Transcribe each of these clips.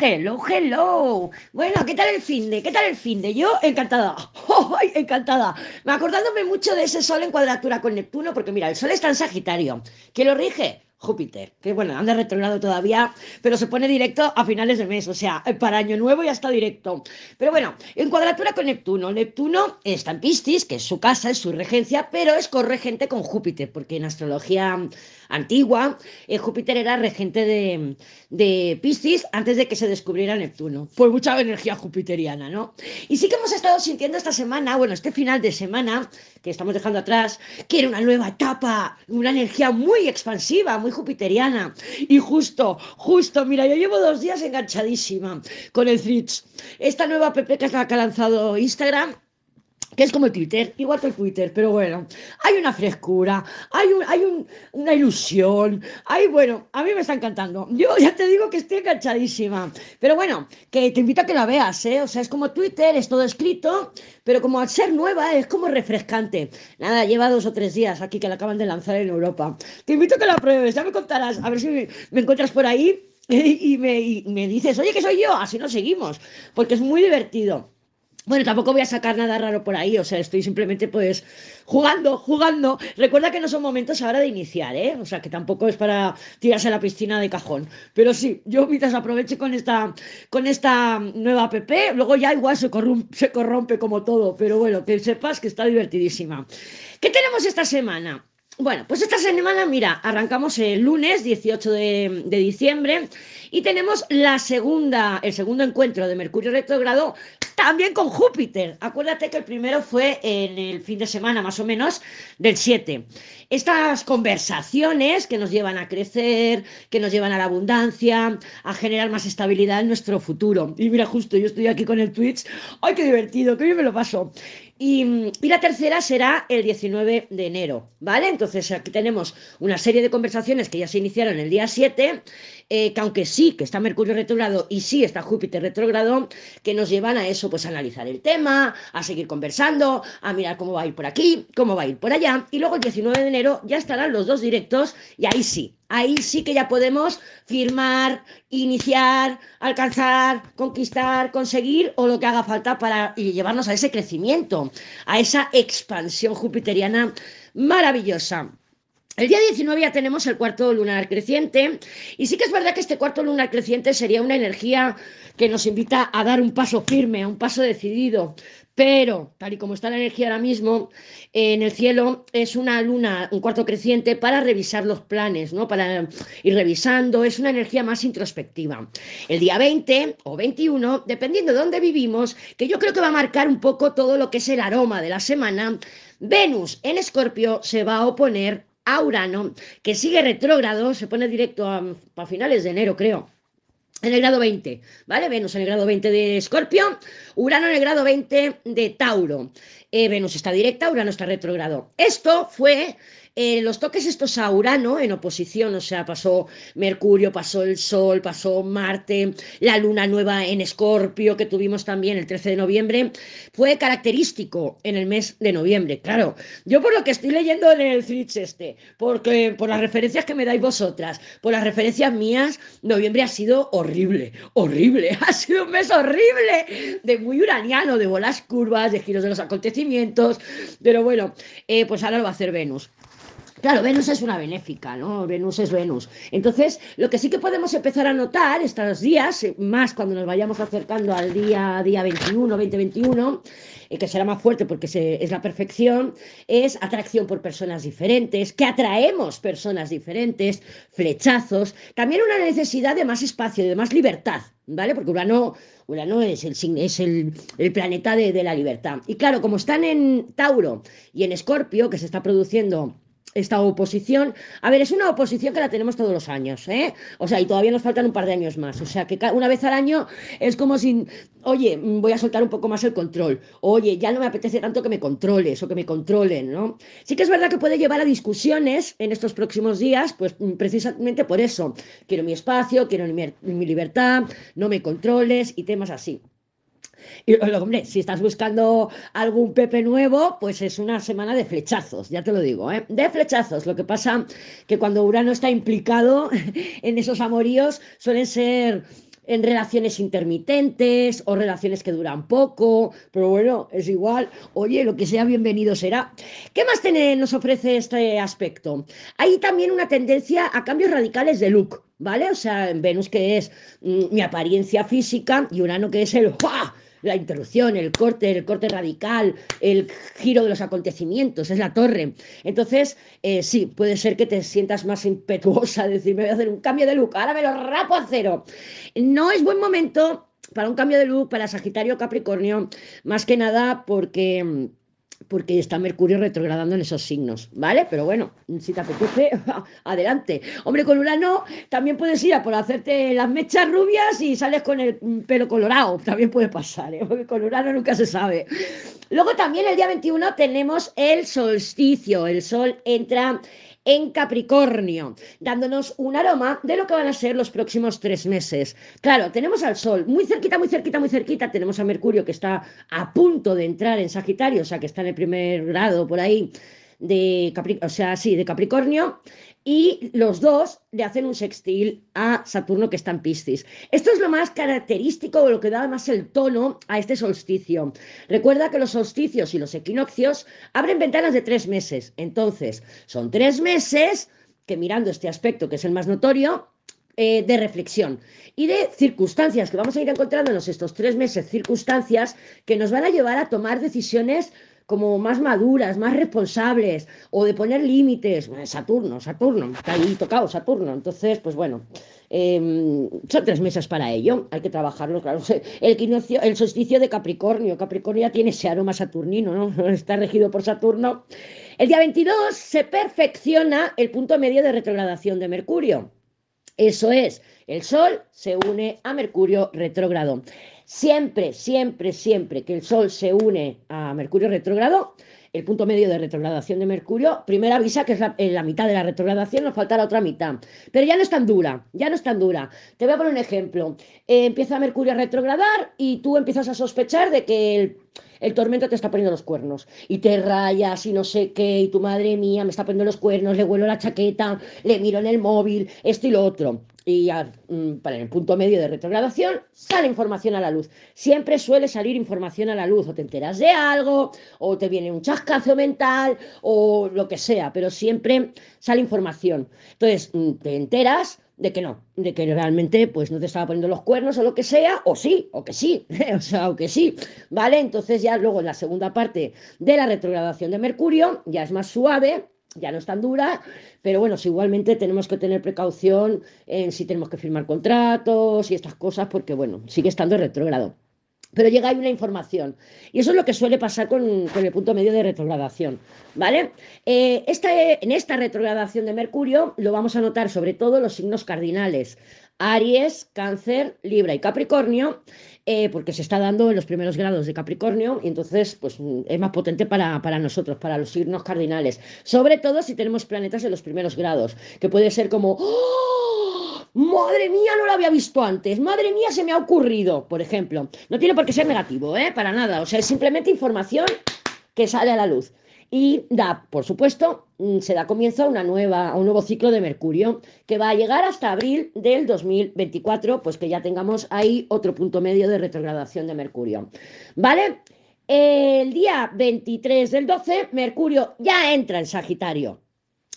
Hello, hello. Bueno, ¿qué tal el fin de? ¿Qué tal el fin de? Yo encantada. ¡Ay, encantada! Me acordándome mucho de ese sol en cuadratura con Neptuno, porque mira, el sol está en Sagitario. ¿Quién lo rige? Júpiter, que bueno, anda retrogrado todavía, pero se pone directo a finales de mes, o sea, para año nuevo ya está directo. Pero bueno, en cuadratura con Neptuno. Neptuno está en Piscis, que es su casa, es su regencia, pero es corregente con Júpiter, porque en astrología antigua, eh, Júpiter era regente de, de Piscis antes de que se descubriera Neptuno. Pues mucha energía jupiteriana, ¿no? Y sí que hemos estado sintiendo esta semana, bueno, este final de semana, que estamos dejando atrás, que era una nueva etapa, una energía muy expansiva, muy jupiteriana. Y justo, justo, mira, yo llevo dos días enganchadísima con el Threads. Esta nueva app que ha lanzado Instagram que es como Twitter, igual que el Twitter, pero bueno, hay una frescura, hay, un, hay un, una ilusión, hay, bueno, a mí me está encantando. Yo ya te digo que estoy enganchadísima, pero bueno, que te invito a que la veas, ¿eh? O sea, es como Twitter, es todo escrito, pero como al ser nueva es como refrescante. Nada, lleva dos o tres días aquí que la acaban de lanzar en Europa. Te invito a que la pruebes, ya me contarás, a ver si me, encuentras por ahí y me, y me dices, oye, que soy yo, así nos seguimos, porque es muy divertido. Bueno, tampoco voy a sacar nada raro por ahí, o sea, estoy simplemente pues jugando, jugando. Recuerda que no son momentos ahora de iniciar, ¿eh? O sea, que tampoco es para tirarse a la piscina de cajón. Pero sí, yo mientras aproveche con esta, con esta nueva app, luego ya igual se corrompe, se corrompe como todo, pero bueno, que sepas que está divertidísima. ¿Qué tenemos esta semana? Bueno, pues esta semana, mira, arrancamos el lunes 18 de, diciembre y tenemos la segunda, el segundo encuentro de Mercurio retrógrado también con Júpiter. Acuérdate que el primero fue en el fin de semana, más o menos, del 7. Estas conversaciones que nos llevan a crecer, que nos llevan a la abundancia, a generar más estabilidad en nuestro futuro. Y mira, justo yo estoy aquí con el Twitch. ¡Ay, qué divertido! ¡Qué bien me lo paso! Y, la tercera será el 19 de enero, ¿vale? Entonces aquí tenemos una serie de conversaciones que ya se iniciaron el día 7, eh, que aunque sí que está Mercurio retrogrado y sí está Júpiter retrogrado, que nos llevan a eso, pues a analizar el tema, a seguir conversando, a mirar cómo va a ir por aquí, cómo va a ir por allá. Y luego el 19 de enero ya estarán los dos directos y ahí sí, ahí sí que ya podemos firmar, iniciar, alcanzar, conquistar, conseguir o lo que haga falta para llevarnos a ese crecimiento, a esa expansión jupiteriana maravillosa. El día 19 ya tenemos el cuarto lunar creciente y sí que es verdad que este cuarto lunar creciente sería una energía que nos invita a dar un paso firme, a un paso decidido, pero, tal y como está la energía ahora mismo, en el cielo es una luna, un cuarto creciente para revisar los planes, ¿no? Para ir revisando, es una energía más introspectiva. El día 20 o 21, dependiendo de dónde vivimos, que yo creo que va a marcar un poco todo lo que es el aroma de la semana, Venus en Escorpio se va a oponer a Urano, que sigue retrógrado, se pone directo a, finales de enero, creo en el grado 20, ¿vale? Venus en el grado 20 de Escorpio, Urano en el grado 20 de Tauro. Eh, Venus está directa, Urano está retrogrado. Esto fue eh, los toques estos a Urano en oposición, o sea, pasó Mercurio, pasó el Sol, pasó Marte, la luna nueva en Escorpio que tuvimos también el 13 de noviembre, fue característico en el mes de noviembre. Claro, yo por lo que estoy leyendo en el Threads este, porque por las referencias que me dais vosotras, por las referencias mías, noviembre ha sido horrible, horrible, ha sido un mes horrible, de muy uraniano, de bolas curvas, de giros de los acontecimientos, pero bueno, eh, pues ahora lo va a hacer Venus. Claro, Venus es una benéfica, ¿no? Venus es Venus. Entonces, lo que sí que podemos empezar a notar estos días, eh, más cuando nos vayamos acercando al día, día 21, 2021, eh, que será más fuerte porque es la perfección, es atracción por personas diferentes, que atraemos personas diferentes, flechazos, también una necesidad de más espacio, de más libertad, ¿vale? Porque Urano, Urano es, el, planeta de, de la libertad. Y claro, como están en Tauro y en Escorpio, que se está produciendo esta oposición. A ver, es una oposición que la tenemos todos los años, ¿eh? O sea, y todavía nos faltan un par de años más. O sea, que una vez al año es como si, oye, mm, voy a soltar un poco más el control. Oye, ya no me apetece tanto que me controles o que me controlen, ¿no? Sí que es verdad que puede llevar a discusiones en estos próximos días, pues mm, precisamente por eso. Quiero mi espacio, quiero mi, mi libertad, no me controles y temas así. Y hombre, si estás buscando algún Pepe nuevo, pues es una semana de flechazos, ya te lo digo, ¿eh? De flechazos. Lo que pasa que cuando Urano está implicado en esos amoríos suelen ser en relaciones intermitentes o relaciones que duran poco, pero bueno, es igual. Oye, lo que sea bienvenido será. ¿Qué más nos ofrece este aspecto? Hay también una tendencia a cambios radicales de look, ¿vale? O sea, Venus que es mm, mi apariencia física y Urano que es el la interrupción, el corte, el corte radical, el giro de los acontecimientos, es la torre. Entonces, eh, sí, puede ser que te sientas más impetuosa, decir, me voy a hacer un cambio de look, ahora me lo rapo a cero. No es buen momento para un cambio de look para Sagitario Capricornio, más que nada porque porque está Mercurio retrogradando en esos signos, ¿vale? Pero bueno, si te apetece, adelante. Hombre, con Urano también puedes ir a por hacerte las mechas rubias y sales con el pelo colorado, también puede pasar, ¿eh? Porque con Urano nunca se sabe. Luego también el día 21 tenemos el solsticio, el sol entra en Capricornio, dándonos un aroma de lo que van a ser los próximos tres meses. Claro, tenemos al Sol muy cerquita, muy cerquita, muy cerquita, tenemos a Mercurio que está a punto de entrar en Sagitario, o sea, que está en el primer grado por ahí de Capricornio, o sea, sí, de Capricornio, y los dos le hacen un sextil a Saturno que está en Piscis. Esto es lo más característico o lo que da más el tono a este solsticio. Recuerda que los solsticios y los equinoccios abren ventanas de tres meses. Entonces, son tres meses que mirando este aspecto que es el más notorio, eh, de reflexión y de circunstancias que vamos a ir encontrándonos estos tres meses, circunstancias que nos van a llevar a tomar decisiones como más maduras, más responsables, o de poner límites. Saturno, Saturno, está ahí tocado Saturno. Entonces, pues bueno, em, son tres meses para ello, hay que trabajarlo, claro. El, el solsticio de Capricornio, Capricornio ya tiene ese aroma saturnino, ¿no? Está regido por Saturno. El día 22 se perfecciona el punto medio de retrogradación de Mercurio. Eso es, el Sol se une a Mercurio retrógrado. Siempre, siempre, siempre que el Sol se une a Mercurio retrógrado, el punto medio de retrogradación de Mercurio, primero avisa que es la, mitad de la retrogradación, nos falta la otra mitad. Pero ya no es tan dura, ya no es tan dura. Te voy a poner un ejemplo. Eh, empieza Mercurio a retrogradar y tú empiezas a sospechar de que el, el tormento te está poniendo los cuernos y te rayas y no sé qué, y tu madre mía me está poniendo los cuernos, le huelo la chaqueta, le miro en el móvil, esto y lo otro. Y mm, para el punto medio de retrogradación sale información a la luz. Siempre suele salir información a la luz, o te enteras de algo, o te viene un chascazo mental, o lo que sea, pero siempre sale información. Entonces, mm, te enteras de que no, de que realmente pues no te estaba poniendo los cuernos o lo que sea, o sí, o que sí, o sea, o que sí, ¿vale? Entonces ya luego en la segunda parte de la retrogradación de Mercurio ya es más suave, ya no es tan dura, pero bueno, si igualmente tenemos que tener precaución en si tenemos que firmar contratos y estas cosas, porque bueno, sigue estando retrógrado pero llega ahí una información. Y eso es lo que suele pasar con, el punto medio de retrogradación. ¿Vale? Eh, en esta retrogradación de Mercurio lo vamos a notar sobre todo los signos cardinales. Aries, Cáncer, Libra y Capricornio, eh, porque se está dando en los primeros grados de Capricornio y entonces pues, es más potente para, para, nosotros, para los signos cardinales. Sobre todo si tenemos planetas en los primeros grados, que puede ser como... ¡Oh! Madre mía, no lo había visto antes. Madre mía, se me ha ocurrido, por ejemplo. No tiene por qué ser negativo, ¿eh? Para nada. O sea, es simplemente información que sale a la luz. Y da, por supuesto, mm, se da comienzo a, una nueva, a un nuevo ciclo de Mercurio que va a llegar hasta abril del 2024, pues que ya tengamos ahí otro punto medio de retrogradación de Mercurio. ¿Vale? El día 23 del 12, Mercurio ya entra en Sagitario.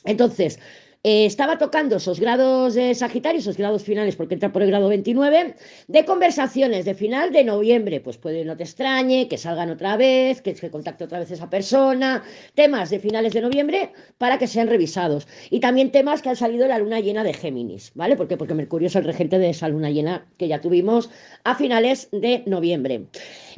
Entonces, eh, estaba tocando esos grados de Sagitario, esos grados finales, porque entra por el grado 29, de conversaciones de final de noviembre. Pues puede, no te extrañe, que salgan otra vez, que se contacte otra vez esa persona, temas de finales de noviembre para que sean revisados. Y también temas que han salido de la luna llena de Géminis, ¿vale? ¿Por Porque Mercurio es el regente de esa luna llena que ya tuvimos a finales de noviembre.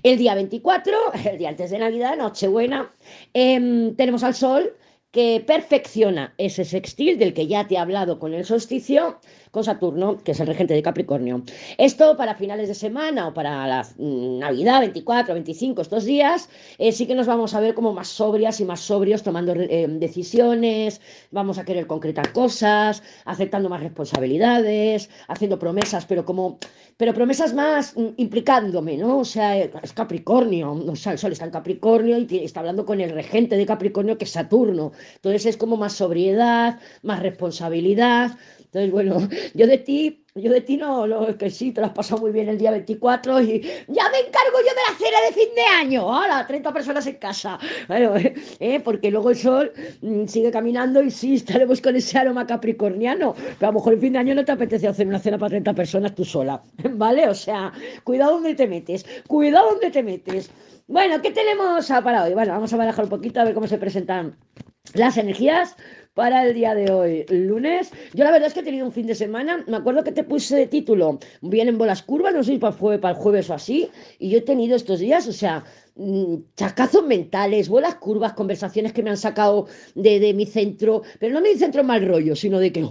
El día 24, el día antes de Navidad, Nochebuena, em, tenemos al Sol que perfecciona ese sextil del que ya te he hablado con el solsticio con Saturno, que es el regente de Capricornio. Esto para finales de semana o para la mm, Navidad, 24, 25, estos días, eh, sí que nos vamos a ver como más sobrias y más sobrios tomando eh, decisiones, vamos a querer concretar cosas, aceptando más responsabilidades, haciendo promesas, pero como, pero promesas más mm, implicándome, ¿no? O sea, es Capricornio, o sea, el Sol está en Capricornio y está hablando con el regente de Capricornio, que es Saturno. Entonces es como más sobriedad, más responsabilidad, Entonces, bueno, yo de ti, yo de ti no, lo que sí, te lo has pasado muy bien el día 24 y ya me encargo yo de la cena de fin de año. Hola, 30 personas en casa. Bueno, eh, porque luego el sol mm, sigue caminando y sí, estaremos con ese aroma capricorniano. Pero a lo mejor el fin de año no te apetece hacer una cena para 30 personas tú sola, ¿vale? O sea, cuidado donde te metes, cuidado donde te metes. Bueno, ¿qué tenemos para hoy? Bueno, vamos a barajar un poquito a ver cómo se presentan las energías para el día de hoy, lunes. Yo la verdad es que he tenido un fin de semana, me acuerdo que te puse de título, vienen bolas curvas, no sé si para el, jueves o así, y yo he tenido estos días, o sea, Mm, chascazos mentales, bolas curvas, conversaciones que me han sacado de, mi centro, pero no mi centro mal rollo, sino de que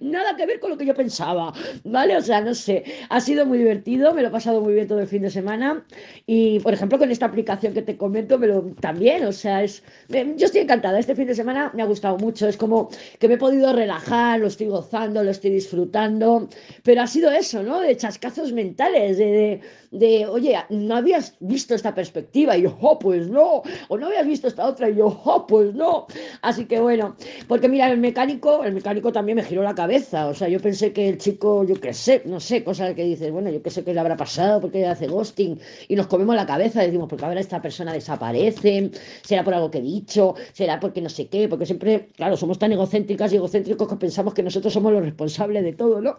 nada que ver con lo que yo pensaba, ¿vale? O sea, no sé, ha sido muy divertido, me lo he pasado muy bien todo el fin de semana. Y, por ejemplo, con esta aplicación que te comento, me lo, también, o sea, es, yo estoy encantada, este fin de semana me ha gustado mucho, es como que me he podido relajar, lo estoy gozando, lo estoy disfrutando, pero ha sido eso, ¿no? De chascazos mentales, de, de oye, no habías visto esta perspectiva, y yo, oh, pues no, o no habías visto esta otra, y yo, oh, pues no. Así que bueno, porque mira, el mecánico, el mecánico también me giró la cabeza, o sea, yo pensé que el chico, yo qué sé, no sé, cosas que dices, bueno, yo qué sé qué le habrá pasado, porque hace ghosting, y nos comemos la cabeza, decimos, porque ahora esta persona desaparece, será por algo que he dicho, será porque no sé qué, porque siempre, claro, somos tan egocéntricas y egocéntricos que pensamos que nosotros somos los responsables de todo, ¿no?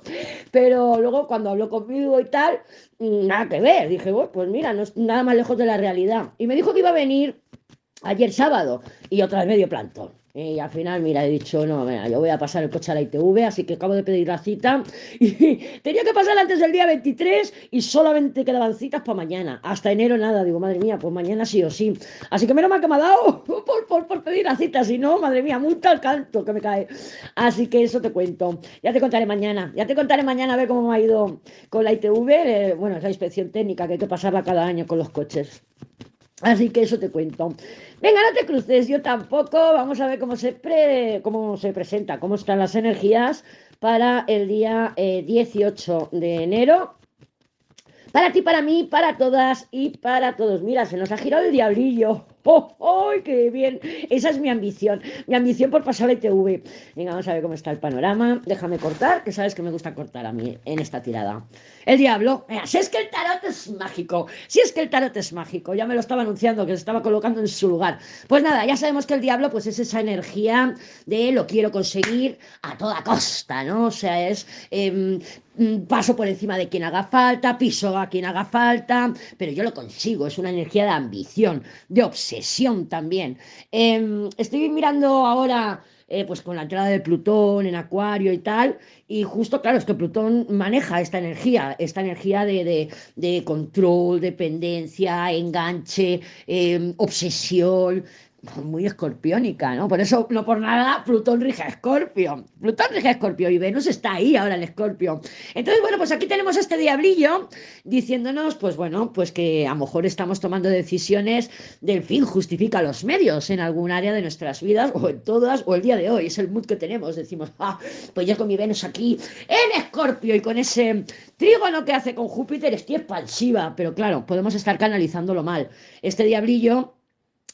Pero luego cuando habló conmigo y tal, nada que ver, dije, bueno, pues mira, no es nada más lejos de la realidad. Y me dijo que iba a venir ayer sábado y otra vez medio plantón. Y al final, mira, he dicho, no, mira, yo voy a pasar el coche a la ITV, así que acabo de pedir la cita. Y tenía que pasar antes del día 23 y solamente quedaban citas para mañana. Hasta enero nada. Digo, madre mía, pues mañana sí o sí. Así que menos mal que me ha dado por, por, por pedir la cita. Si no, madre mía, multa al canto que me cae. Así que eso te cuento. Ya te contaré mañana. Ya te contaré mañana a ver cómo me ha ido con la ITV. Eh, bueno, es la inspección técnica que hay que pasarla cada año con los coches. Así que eso te cuento. Venga, no te cruces, yo tampoco. Vamos a ver cómo se, cómo se presenta, cómo están las energías para el día 18 eh, de enero. Para ti, para mí, para todas y para todos. Mira, se nos ha girado el diablillo. ¡Oh, oh, qué bien! Esa es mi ambición, mi ambición por pasar la ITV. Venga, vamos a ver cómo está el panorama. Déjame cortar, que sabes que me gusta cortar a mí en esta tirada. El diablo, mira, si es que el tarot es mágico, si es que el tarot es mágico, ya me lo estaba anunciando, que se estaba colocando en su lugar. Pues nada, ya sabemos que el diablo pues es esa energía de lo quiero conseguir a toda costa, ¿no? O sea, es em, paso por encima de quien haga falta, piso a quien haga falta, pero yo lo consigo, es una energía de ambición, de obsesión también. Em, estoy mirando ahora, eh, pues con la entrada de Plutón en Acuario y tal, y justo, claro, es que Plutón maneja esta energía, esta energía de, control, dependencia, enganche, em, obsesión, muy escorpiónica, ¿no? Por eso, no por nada, Plutón rige a Escorpio. Plutón rige a Escorpio y Venus está ahí ahora en Escorpio. Entonces, bueno, pues aquí tenemos este diablillo diciéndonos, pues bueno, pues que a lo mejor estamos tomando decisiones del fin justifica los medios en algún área de nuestras vidas, o en todas, o el día de hoy. Es el mood que tenemos. Decimos, ah, pues yo con mi Venus aquí en Escorpio y con ese trígono que hace con Júpiter estoy expansiva. Pero claro, podemos estar canalizándolo mal. Este diablillo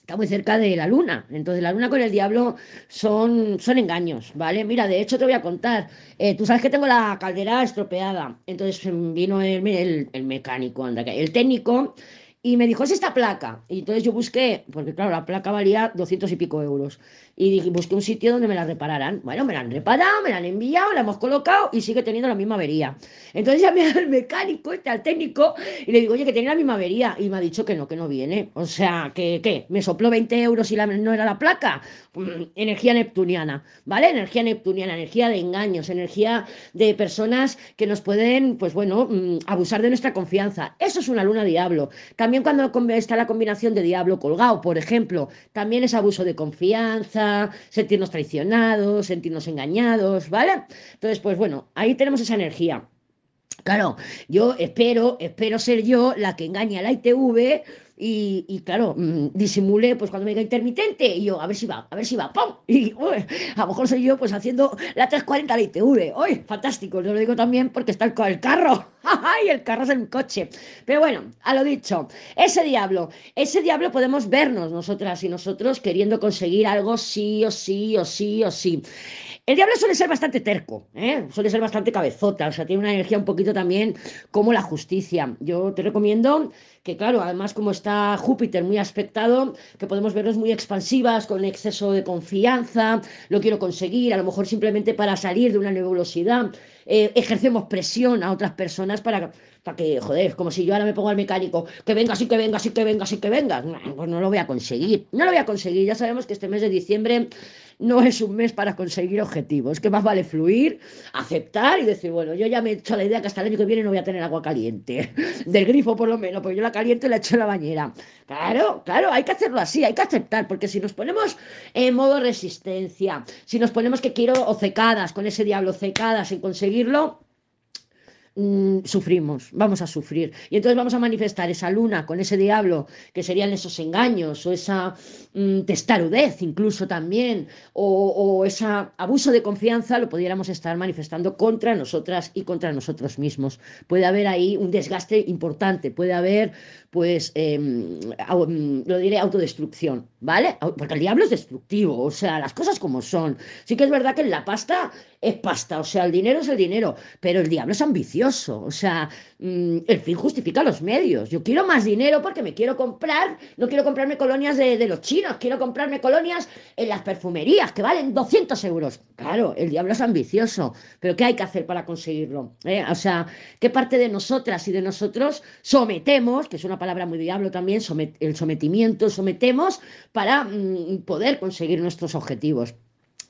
está muy cerca de la luna. Entonces, la luna con el diablo son, son engaños, ¿vale? Mira, de hecho, te voy a contar. Eh, tú sabes que tengo la caldera estropeada. Entonces vino el, el, el mecánico, anda, el técnico y me dijo, es esta placa. Y entonces yo busqué, porque claro, la placa valía 200 y pico euros. Y dije, busqué un sitio donde me la repararan. Bueno, me la han reparado, me la han enviado, la hemos colocado y sigue teniendo la misma avería. Entonces llamé al mecánico, este, al técnico, y le digo, oye, que tiene la misma avería. Y me ha dicho que no, que no viene. O sea, que, ¿qué? Me sopló 20 euros y no era la placa. Mm, energía neptuniana, ¿vale? Energía neptuniana, energía de engaños, energía de personas que nos pueden, pues bueno, mm, abusar de nuestra confianza. Eso es una luna diablo. Cuando está la combinación de diablo colgado, por ejemplo, también es abuso de confianza, sentirnos traicionados, sentirnos engañados, ¿vale? Entonces, pues bueno, ahí tenemos esa energía. Claro, yo espero, espero ser yo la que engañe a la ITV y, claro, mm, disimulé pues cuando me diga intermitente y yo, a ver si va, a ver si va, ¡pum! Y a lo mejor soy yo pues haciendo la 340 de ITV. ¡Uy! Fantástico, yo lo digo también porque está el, el carro. ¡Ay! El carro es el coche. Pero bueno, a lo dicho, ese diablo, ese diablo podemos vernos nosotras y nosotros queriendo conseguir algo sí o sí o sí o sí. El diablo suele ser bastante terco, ¿eh? suele ser bastante cabezota, o sea, tiene una energía un poquito también como la justicia. Yo te recomiendo que, claro, además como está Júpiter muy aspectado, que podemos verlos muy expansivas, con exceso de confianza, lo quiero conseguir, a lo mejor simplemente para salir de una nebulosidad, eh, ejercemos presión a otras personas para, para que, joder, como si yo ahora me pongo al mecánico, que venga, sí que venga, sí que venga, sí que venga, pues no lo voy a conseguir, no lo voy a conseguir, ya sabemos que este mes de diciembre no es un mes para conseguir objetivos, que más vale fluir, aceptar y decir, bueno, yo ya me he hecho la idea que hasta el año que viene no voy a tener agua caliente, del grifo por lo menos, porque yo la caliente la echo en la bañera. Claro, claro, hay que hacerlo así, hay que aceptar, porque si nos ponemos en modo resistencia, si nos ponemos que quiero o cecadas, con ese diablo cecadas sin conseguirlo, Mm, sufrimos, vamos a sufrir. Y entonces vamos a manifestar esa luna con ese diablo, que serían esos engaños, o esa mm, testarudez incluso también, o, ese abuso de confianza, lo pudiéramos estar manifestando contra nosotras y contra nosotros mismos. Puede haber ahí un desgaste importante, puede haber, pues, em, mm, lo diré, autodestrucción, ¿vale? Porque el diablo es destructivo, o sea, las cosas como son. Sí que es verdad que la pasta es pasta, o sea, el dinero es el dinero, pero el diablo es ambicioso, o sea, mm, el fin justifica los medios. Yo quiero más dinero porque me quiero comprar, no quiero comprarme colonias de, los chinos, quiero comprarme colonias en las perfumerías que valen 200 euros. Claro, el diablo es ambicioso, pero ¿qué hay que hacer para conseguirlo? ¿Eh? O sea, ¿qué parte de nosotras y de nosotros sometemos, que es una palabra muy diablo también, el sometimiento, sometemos para mm, poder conseguir nuestros objetivos?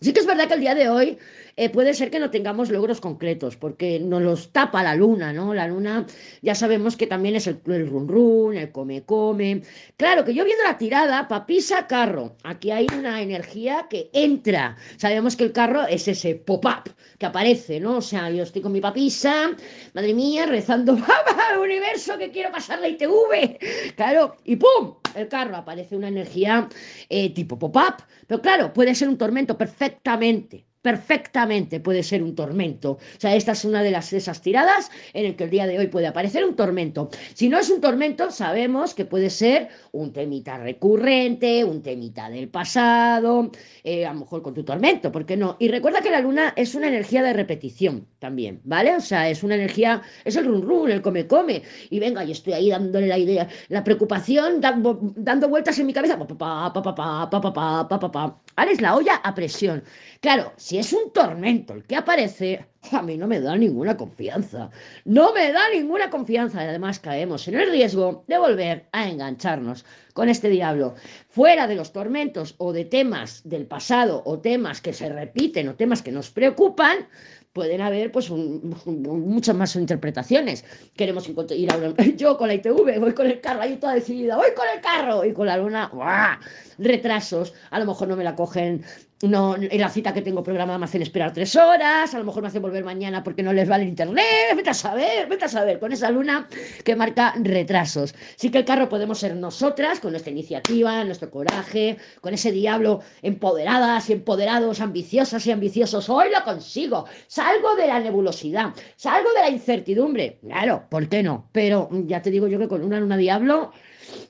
Sí que es verdad que el día de hoy eh, puede ser que no tengamos logros concretos, porque nos los tapa la luna, ¿no? La luna ya sabemos que también es el, run run, el come come. Claro, que yo viendo la tirada, papisa carro, aquí hay una energía que entra. Sabemos que el carro es ese pop-up que aparece, ¿no? O sea, yo estoy con mi papisa, madre mía, rezando al universo que quiero pasar la ITV. Claro, y ¡pum! El carro aparece una energía eh, tipo pop-up. Pero claro, puede ser un tormento perfectamente perfectamente puede ser un tormento. O sea, esta es una de las esas tiradas en el que el día de hoy puede aparecer un tormento. Si no es un tormento, sabemos que puede ser un temita recurrente, un temita del pasado, eh, a lo mejor con tu tormento, ¿por qué no? Y recuerda que la luna es una energía de repetición también, ¿vale? O sea, es una energía, es el run run, el come come, y venga, y estoy ahí dándole la idea, la preocupación, dando, dando vueltas en mi cabeza, pa, pa, pa, pa, pa, pa, pa, pa, pa, pa, es la olla a presión. Claro, si es un tormento el que aparece, a mí no me da ninguna confianza. No me da ninguna confianza. Y además caemos en el riesgo de volver a engancharnos con este diablo. Fuera de los tormentos o de temas del pasado o temas que se repiten o temas que nos preocupan, pueden haber pues muchas más interpretaciones. Queremos ir a yo con la ITV, voy con el carro ahí toda decidida, voy con el carro y con la luna, retrasos, a lo mejor no me la cogen no, en la cita que tengo programada me hacen esperar tres horas, a lo mejor me hacen volver mañana porque no les vale el internet, vete a saber, vete a saber, con esa luna que marca retrasos. Sí que el carro podemos ser nosotras, con nuestra iniciativa, nuestro coraje, con ese diablo empoderadas y empoderados, ambiciosas y ambiciosos, hoy lo consigo, salgo de la nebulosidad, salgo de la incertidumbre, claro, ¿por qué no? Pero ya te digo yo que con una luna diablo...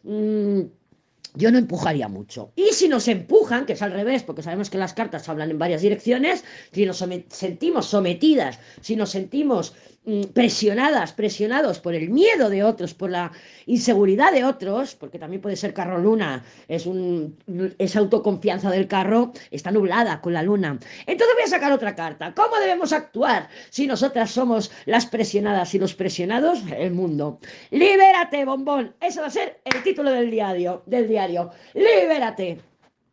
Mmm, yo no empujaría mucho. Y si nos empujan, que es al revés, porque sabemos que las cartas hablan en varias direcciones, si nos sentimos sometidas, si nos sentimos presionadas, presionados por el miedo de otros, por la inseguridad de otros, porque también puede ser carro luna, es un esa autoconfianza del carro está nublada con la luna. Entonces voy a sacar otra carta. ¿Cómo debemos actuar si nosotras somos las presionadas y los presionados? El mundo. Libérate, bombón. Eso va a ser el título del diario, del diario. Libérate.